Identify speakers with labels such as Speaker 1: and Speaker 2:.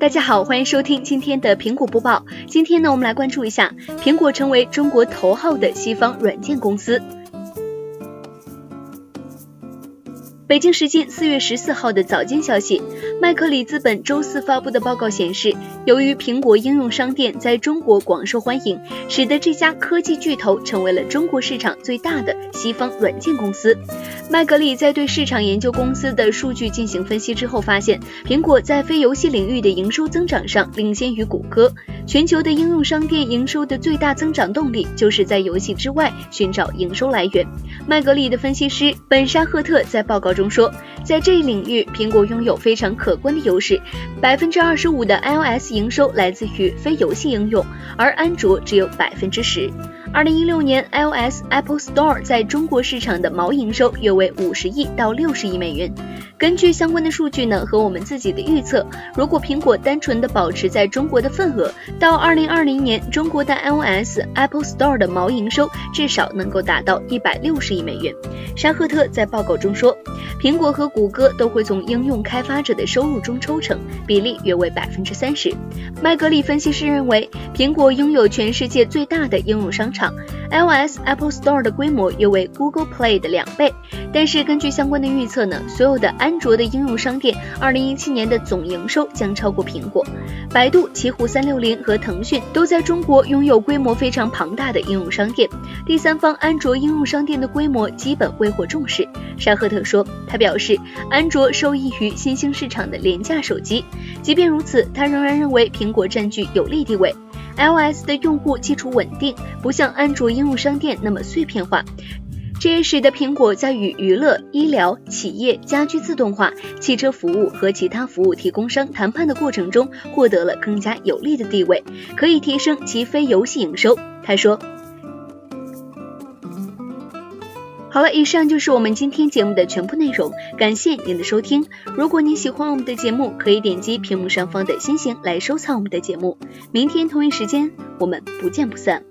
Speaker 1: 大家好，欢迎收听今天的苹果播报。今天呢，我们来关注一下苹果成为中国头号的西方软件公司。北京时间四月十四号的早间消息，麦克里资本周四发布的报告显示，由于苹果应用商店在中国广受欢迎，使得这家科技巨头成为了中国市场最大的西方软件公司。麦格里在对市场研究公司的数据进行分析之后，发现苹果在非游戏领域的营收增长上领先于谷歌。全球的应用商店营收的最大增长动力，就是在游戏之外寻找营收来源。麦格里的分析师本沙赫特在报告中说，在这一领域，苹果拥有非常可观的优势。百分之二十五的 iOS 营收来自于非游戏应用，而安卓只有百分之十。二零一六年，iOS Apple Store 在中国市场的毛营收约为五十亿到六十亿美元。根据相关的数据呢，和我们自己的预测，如果苹果单纯的保持在中国的份额，到二零二零年，中国的 iOS Apple Store 的毛营收至少能够达到一百六十亿美元。沙赫特在报告中说，苹果和谷歌都会从应用开发者的收入中抽成，比例约为百分之三十。麦格里分析师认为，苹果拥有全世界最大的应用商场。iOS Apple Store 的规模约为 Google Play 的两倍，但是根据相关的预测呢，所有的安卓的应用商店，二零一七年的总营收将超过苹果。百度、奇虎三六零和腾讯都在中国拥有规模非常庞大的应用商店，第三方安卓应用商店的规模基本未获重视。沙赫特说，他表示，安卓受益于新兴市场的廉价手机，即便如此，他仍然认为苹果占据有利地位。iOS 的用户基础稳定，不像安卓应用商店那么碎片化，这也使得苹果在与娱乐、医疗、企业、家居自动化、汽车服务和其他服务提供商谈判的过程中获得了更加有利的地位，可以提升其非游戏营收。他说。好了，以上就是我们今天节目的全部内容，感谢您的收听。如果您喜欢我们的节目，可以点击屏幕上方的星星来收藏我们的节目。明天同一时间，我们不见不散。